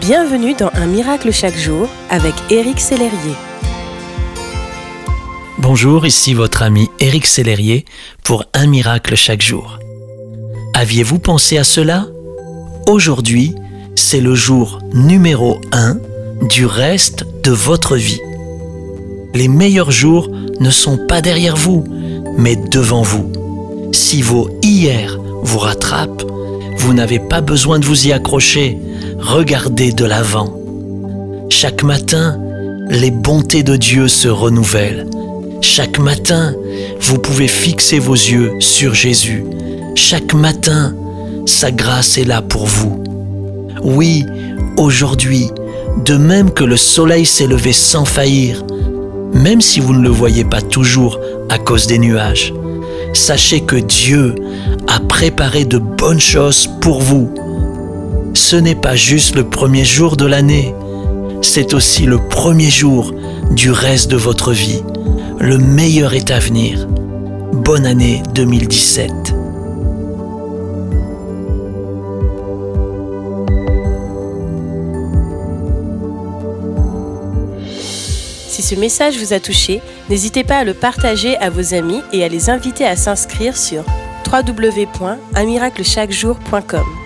Bienvenue dans Un miracle chaque jour avec Éric Sellerier. Bonjour, ici votre ami Éric Sellerier pour Un miracle chaque jour. Aviez-vous pensé à cela? Aujourd'hui, c'est le jour numéro 1 du reste de votre vie. Les meilleurs jours ne sont pas derrière vous, mais devant vous. Si vos hier vous rattrapent, vous n'avez pas besoin de vous y accrocher. Regardez de l'avant. Chaque matin, les bontés de Dieu se renouvellent. Chaque matin, vous pouvez fixer vos yeux sur Jésus. Chaque matin, sa grâce est là pour vous. Oui, aujourd'hui, de même que le soleil s'est levé sans faillir, même si vous ne le voyez pas toujours à cause des nuages, sachez que Dieu a préparé de bonnes choses pour vous. Ce n'est pas juste le premier jour de l'année, c'est aussi le premier jour du reste de votre vie. Le meilleur est à venir. Bonne année 2017. Si ce message vous a touché, n'hésitez pas à le partager à vos amis et à les inviter à s'inscrire sur www.unmiraclechaquejour.com.